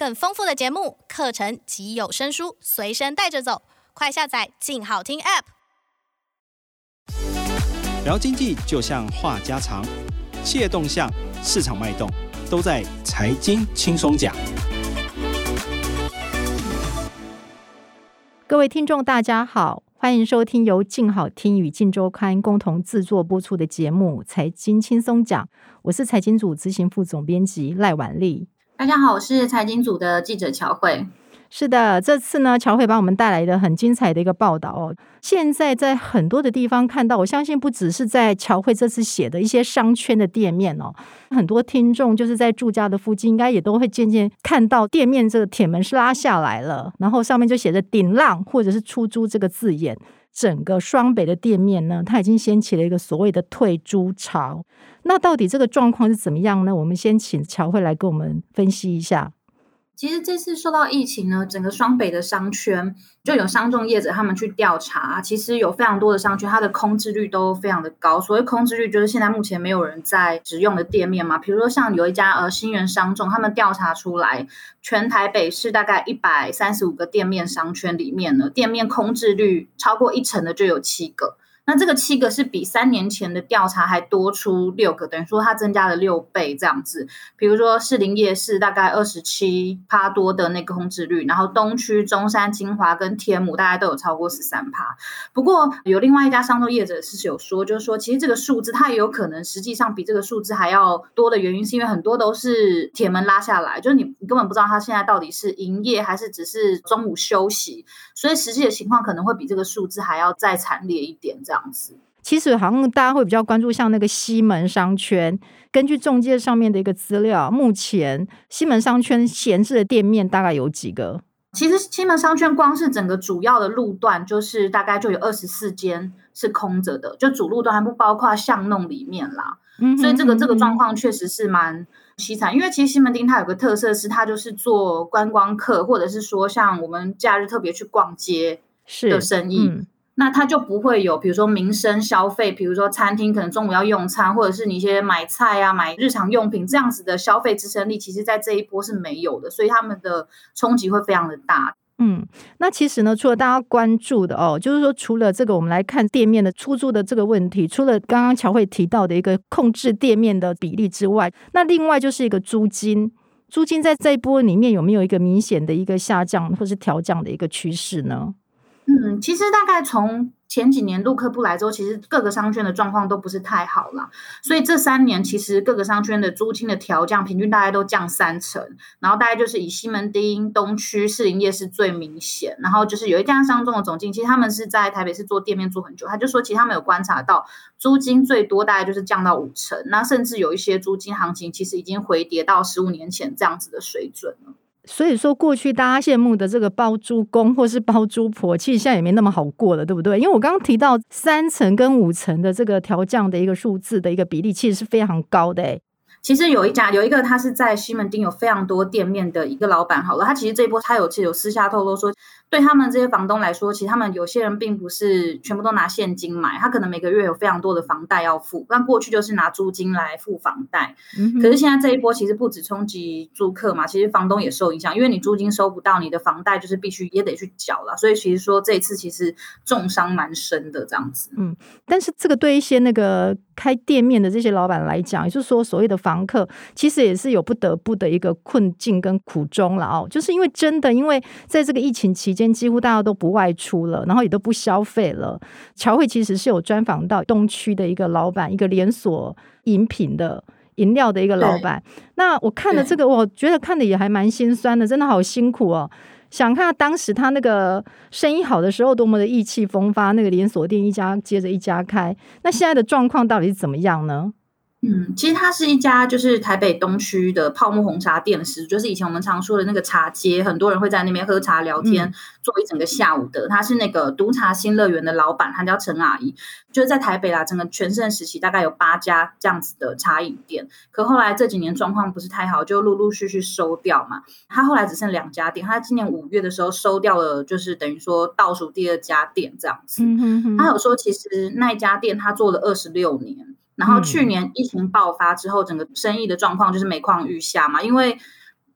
更丰富的节目、课程及有声书随身带着走，快下载“静好听 ”App。聊经济就像话家常，企业动向、市场脉动，都在财经轻松讲。各位听众，大家好，欢迎收听由静好听与静周刊共同制作播出的节目《财经轻松讲》，我是财经组执行副总编辑赖婉丽。大家好，我是财经组的记者乔慧。是的，这次呢，乔慧帮我们带来的很精彩的一个报道哦。现在在很多的地方看到，我相信不只是在乔慧这次写的一些商圈的店面哦，很多听众就是在住家的附近，应该也都会渐渐看到店面这个铁门是拉下来了，然后上面就写着“顶浪”或者是“出租”这个字眼。整个双北的店面呢，它已经掀起了一个所谓的退租潮。那到底这个状况是怎么样呢？我们先请乔慧来跟我们分析一下。其实这次受到疫情呢，整个双北的商圈就有商众业者他们去调查，其实有非常多的商圈，它的空置率都非常的高。所谓空置率，就是现在目前没有人在使用的店面嘛。比如说像有一家呃新源商众，他们调查出来，全台北市大概一百三十五个店面商圈里面呢，店面空置率超过一成的就有七个。那这个七个是比三年前的调查还多出六个，等于说它增加了六倍这样子。比如说士林夜市大概二十七趴多的那个空置率，然后东区、中山、金华跟天母大概都有超过十三趴。不过有另外一家商仲业者是有说，就是说其实这个数字它也有可能实际上比这个数字还要多的原因，是因为很多都是铁门拉下来，就是你你根本不知道它现在到底是营业还是只是中午休息，所以实际的情况可能会比这个数字还要再惨烈一点这样。其实好像大家会比较关注，像那个西门商圈，根据中介上面的一个资料，目前西门商圈闲置的店面大概有几个？其实西门商圈光是整个主要的路段，就是大概就有二十四间是空着的，就主路段还不包括巷弄里面啦。嗯，所以这个这个状况确实是蛮凄惨。因为其实西门町它有个特色是，它就是做观光客，或者是说像我们假日特别去逛街的生意。那它就不会有，比如说民生消费，比如说餐厅可能中午要用餐，或者是你一些买菜啊、买日常用品这样子的消费支撑力，其实在这一波是没有的，所以他们的冲击会非常的大。嗯，那其实呢，除了大家关注的哦，就是说除了这个，我们来看店面的出租的这个问题，除了刚刚乔慧提到的一个控制店面的比例之外，那另外就是一个租金，租金在这一波里面有没有一个明显的一个下降或是调降的一个趋势呢？嗯，其实大概从前几年陆客不来之后，其实各个商圈的状况都不是太好啦。所以这三年其实各个商圈的租金的调降，平均大概都降三成，然后大概就是以西门町、东区、士林夜市最明显。然后就是有一家商中的总经，其实他们是在台北市做店面做很久，他就说其实他们有观察到租金最多大概就是降到五成，那甚至有一些租金行情其实已经回跌到十五年前这样子的水准了。所以说，过去大家羡慕的这个包租公或是包租婆，其实现在也没那么好过了，对不对？因为我刚刚提到三层跟五层的这个调降的一个数字的一个比例，其实是非常高的诶。其实有一家有一个他是在西门町有非常多店面的一个老板，好了，他其实这一波他有其实有私下透露说。对他们这些房东来说，其实他们有些人并不是全部都拿现金买，他可能每个月有非常多的房贷要付。但过去就是拿租金来付房贷，嗯、可是现在这一波其实不止冲击租客嘛，其实房东也受影响，因为你租金收不到，你的房贷就是必须也得去缴了。所以其实说这一次其实重伤蛮深的这样子。嗯，但是这个对一些那个开店面的这些老板来讲，也就是说所谓的房客，其实也是有不得不的一个困境跟苦衷了哦，就是因为真的因为在这个疫情期间。间几乎大家都不外出了，然后也都不消费了。乔慧其实是有专访到东区的一个老板，一个连锁饮品的饮料的一个老板。那我看了这个，我觉得看的也还蛮心酸的，真的好辛苦哦。想看当时他那个生意好的时候，多么的意气风发，那个连锁店一家接着一家开。那现在的状况到底是怎么样呢？嗯，其实它是一家就是台北东区的泡沫红茶店始祖，就是以前我们常说的那个茶街，很多人会在那边喝茶聊天，嗯、做一整个下午的。他是那个独茶新乐园的老板，他叫陈阿姨，就是在台北啦，整个全盛时期大概有八家这样子的茶饮店。可后来这几年状况不是太好，就陆陆续续收掉嘛。他后来只剩两家店，他今年五月的时候收掉了，就是等于说倒数第二家店这样子。嗯、哼哼他有说，其实那一家店他做了二十六年。然后去年疫情爆发之后，整个生意的状况就是每况愈下嘛，因为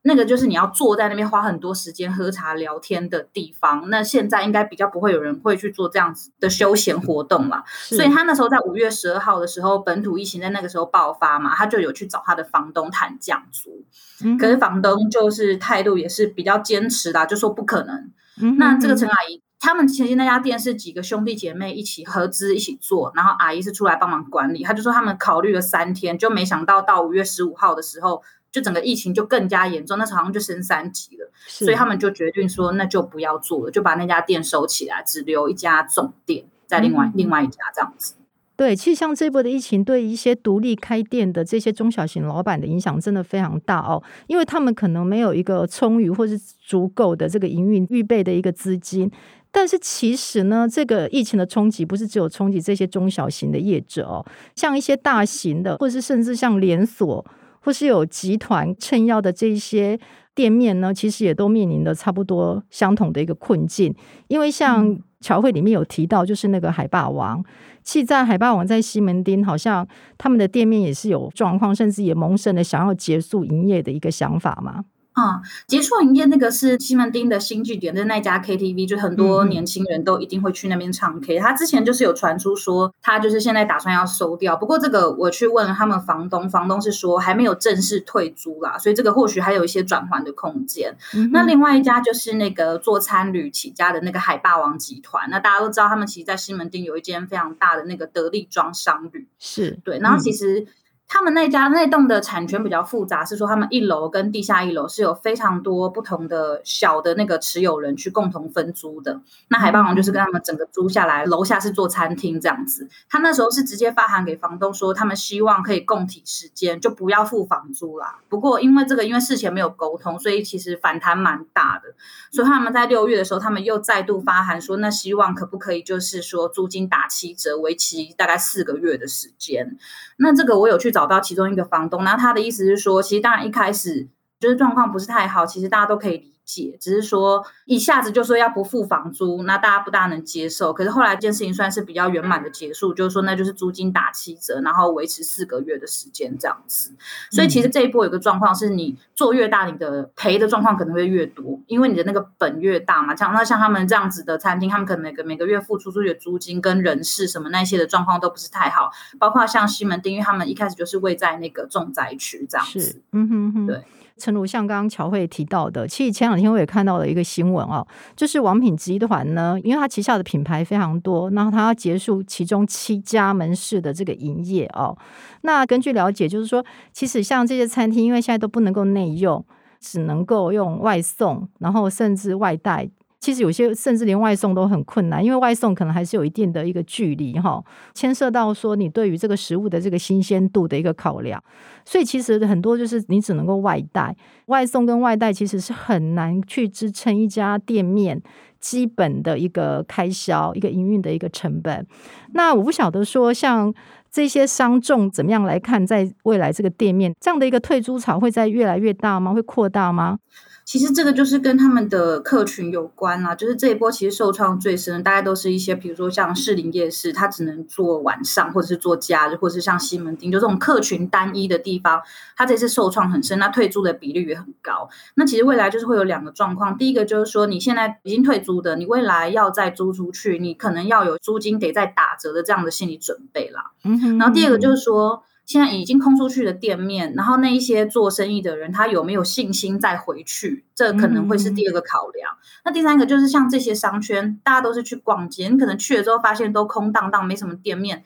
那个就是你要坐在那边花很多时间喝茶聊天的地方。那现在应该比较不会有人会去做这样子的休闲活动了。所以他那时候在五月十二号的时候，本土疫情在那个时候爆发嘛，他就有去找他的房东谈降租。嗯、可是房东就是态度也是比较坚持的，就说不可能。嗯、那这个陈阿姨。他们前期那家店是几个兄弟姐妹一起合资一起做，然后阿姨是出来帮忙管理。他就说他们考虑了三天，就没想到到五月十五号的时候，就整个疫情就更加严重，那时候好像就升三级了，所以他们就决定说那就不要做了，就把那家店收起来，只留一家总店在另外、嗯、另外一家这样子。对，其实像这波的疫情，对一些独立开店的这些中小型老板的影响真的非常大哦，因为他们可能没有一个充裕或是足够的这个营运预备的一个资金。但是其实呢，这个疫情的冲击不是只有冲击这些中小型的业者哦，像一些大型的，或是甚至像连锁，或是有集团撑腰的这一些店面呢，其实也都面临的差不多相同的一个困境。因为像乔慧里面有提到，就是那个海霸王，其实在海霸王在西门町，好像他们的店面也是有状况，甚至也萌生了想要结束营业的一个想法嘛。啊、嗯，结束营业那个是西门町的新据点的那家 KTV，就很多年轻人都一定会去那边唱 K。他之前就是有传出说，他就是现在打算要收掉。不过这个我去问了他们房东，房东是说还没有正式退租啦，所以这个或许还有一些转圜的空间。嗯、那另外一家就是那个做餐旅起家的那个海霸王集团。那大家都知道，他们其实，在西门町有一间非常大的那个得力庄商旅，是对。然后其实。他们那家那栋的产权比较复杂，是说他们一楼跟地下一楼是有非常多不同的小的那个持有人去共同分租的。那海霸王就是跟他们整个租下来，楼下是做餐厅这样子。他那时候是直接发函给房东说，他们希望可以共体时间，就不要付房租啦。不过因为这个，因为事前没有沟通，所以其实反弹蛮大的。所以他们在六月的时候，他们又再度发函说，那希望可不可以就是说租金打七折，为期大概四个月的时间。那这个我有去。找找到其中一个房东，那他的意思是说，其实当然一开始就是状况不是太好，其实大家都可以理解，只是说一下子就说要不付房租，那大家不大能接受。可是后来这件事情算是比较圆满的结束，就是说那就是租金打七折，然后维持四个月的时间这样子。所以其实这一波有个状况是，你做越大，你的赔的状况可能会越多，因为你的那个本越大嘛。像那像他们这样子的餐厅，他们可能每个每个月付出出去的租金跟人事什么那些的状况都不是太好。包括像西门町，因为他们一开始就是位在那个重灾区这样子。嗯哼哼，对。诚如像刚刚乔慧提到的，其实前两天我也看到了一个新闻哦，就是王品集团呢，因为它旗下的品牌非常多，然后它要结束其中七家门市的这个营业哦。那根据了解，就是说，其实像这些餐厅，因为现在都不能够内用，只能够用外送，然后甚至外带。其实有些甚至连外送都很困难，因为外送可能还是有一定的一个距离哈，牵涉到说你对于这个食物的这个新鲜度的一个考量，所以其实很多就是你只能够外带，外送跟外带其实是很难去支撑一家店面基本的一个开销、一个营运的一个成本。那我不晓得说像这些商众怎么样来看，在未来这个店面这样的一个退租潮会在越来越大吗？会扩大吗？其实这个就是跟他们的客群有关啦，就是这一波其实受创最深，大概都是一些，比如说像士林夜市，它只能做晚上，或者是做假日，或者是像西门町，就这种客群单一的地方，它这次受创很深，那退租的比率也很高。那其实未来就是会有两个状况，第一个就是说，你现在已经退租的，你未来要再租出去，你可能要有租金得再打折的这样的心理准备啦。嗯哼，然后第二个就是说。现在已经空出去的店面，然后那一些做生意的人，他有没有信心再回去？这可能会是第二个考量。嗯、那第三个就是像这些商圈，大家都是去逛街，你可能去了之后发现都空荡荡，没什么店面，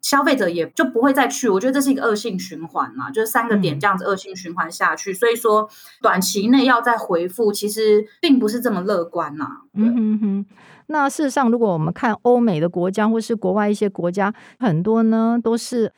消费者也就不会再去。我觉得这是一个恶性循环嘛，就是三个点这样子恶性循环下去，嗯、所以说短期内要再回复，其实并不是这么乐观呐。嗯哼哼。那事实上，如果我们看欧美的国家或是国外一些国家，很多呢都是。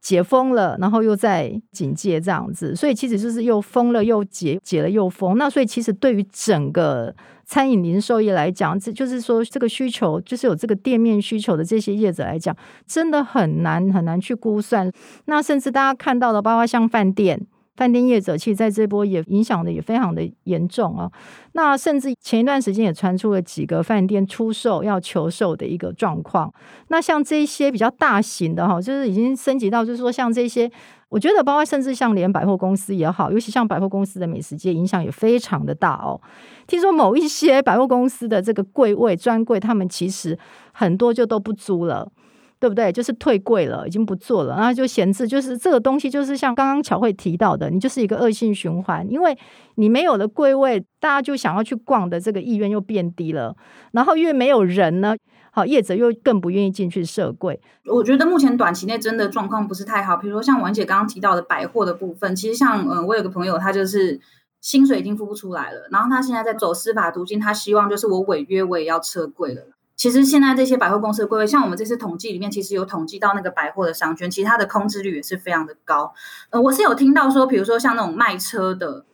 解封了，然后又在警戒这样子，所以其实就是又封了又解，解了又封。那所以其实对于整个餐饮零售业来讲，这就是说这个需求，就是有这个店面需求的这些业者来讲，真的很难很难去估算。那甚至大家看到的，包括像饭店。饭店业者其实在这波也影响的也非常的严重啊。那甚至前一段时间也传出了几个饭店出售要求售的一个状况。那像这些比较大型的哈，就是已经升级到就是说像这些我觉得，包括甚至像连百货公司也好，尤其像百货公司的美食街，影响也非常的大哦。听说某一些百货公司的这个柜位专柜，他们其实很多就都不租了。对不对？就是退柜了，已经不做了，然后就闲置。就是这个东西，就是像刚刚巧慧提到的，你就是一个恶性循环，因为你没有了柜位，大家就想要去逛的这个意愿又变低了。然后越没有人呢，好业者又更不愿意进去设柜。我觉得目前短期内真的状况不是太好。比如说像婉姐刚刚提到的百货的部分，其实像嗯，我有个朋友，他就是薪水已经付不出来了，然后他现在在走司法途径，他希望就是我违约我也要撤柜了。其实现在这些百货公司的柜位，像我们这次统计里面，其实有统计到那个百货的商圈，其实它的空置率也是非常的高。呃，我是有听到说，比如说像那种卖车的，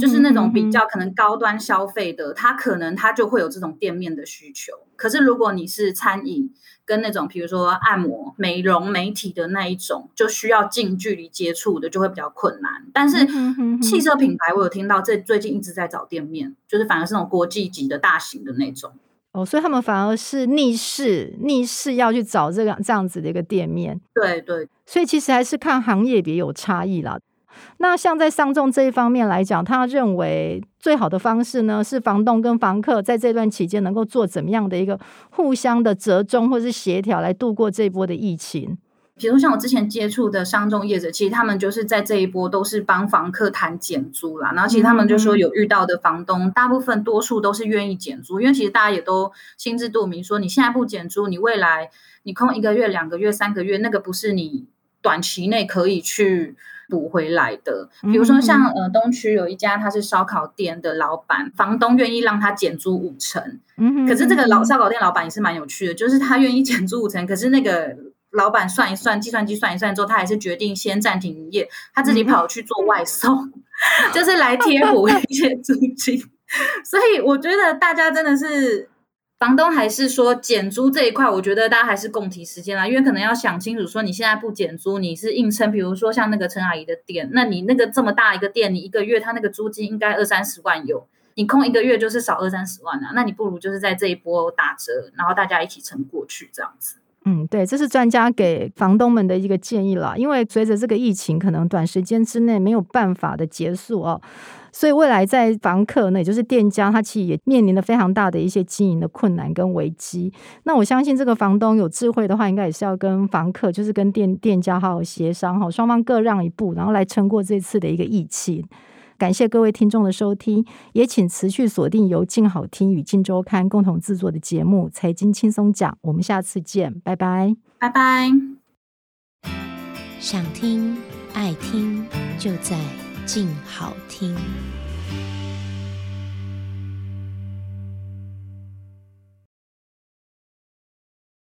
就是那种比较可能高端消费的，它可能它就会有这种店面的需求。可是如果你是餐饮跟那种比如说按摩、美容、媒体的那一种，就需要近距离接触的，就会比较困难。但是汽车品牌，我有听到这最近一直在找店面，就是反而是那种国际级的大型的那种。哦，所以他们反而是逆势，逆势要去找这个这样子的一个店面。对对，所以其实还是看行业别有差异啦。那像在上仲这一方面来讲，他认为最好的方式呢，是房东跟房客在这段期间能够做怎么样的一个互相的折中或是协调，来度过这一波的疫情。比如像我之前接触的商仲业者，其实他们就是在这一波都是帮房客谈减租啦。然后其实他们就说有遇到的房东，大部分多数都是愿意减租，因为其实大家也都心知肚明，说你现在不减租，你未来你空一个月、两个月、三个月，那个不是你短期内可以去补回来的。比如说像呃东区有一家他是烧烤店的老板，房东愿意让他减租五成。可是这个老烧烤店老板也是蛮有趣的，就是他愿意减租五成，可是那个。老板算一算，计算机算一算之后，他还是决定先暂停营业，他自己跑去做外送，就是来贴补一些租金。所以我觉得大家真的是房东还是说减租这一块，我觉得大家还是共体时间啦，因为可能要想清楚，说你现在不减租，你是硬撑。比如说像那个陈阿姨的店，那你那个这么大一个店，你一个月他那个租金应该二三十万有，你空一个月就是少二三十万啊，那你不如就是在这一波打折，然后大家一起撑过去这样子。嗯，对，这是专家给房东们的一个建议啦。因为随着这个疫情，可能短时间之内没有办法的结束哦，所以未来在房客呢，也就是店家，他其实也面临了非常大的一些经营的困难跟危机。那我相信这个房东有智慧的话，应该也是要跟房客，就是跟店店家好好协商哈，双方各让一步，然后来撑过这次的一个疫情。感谢各位听众的收听，也请持续锁定由静好听与静周刊共同制作的节目《财经轻松讲》，我们下次见，拜拜，拜拜。想听爱听，就在静好听。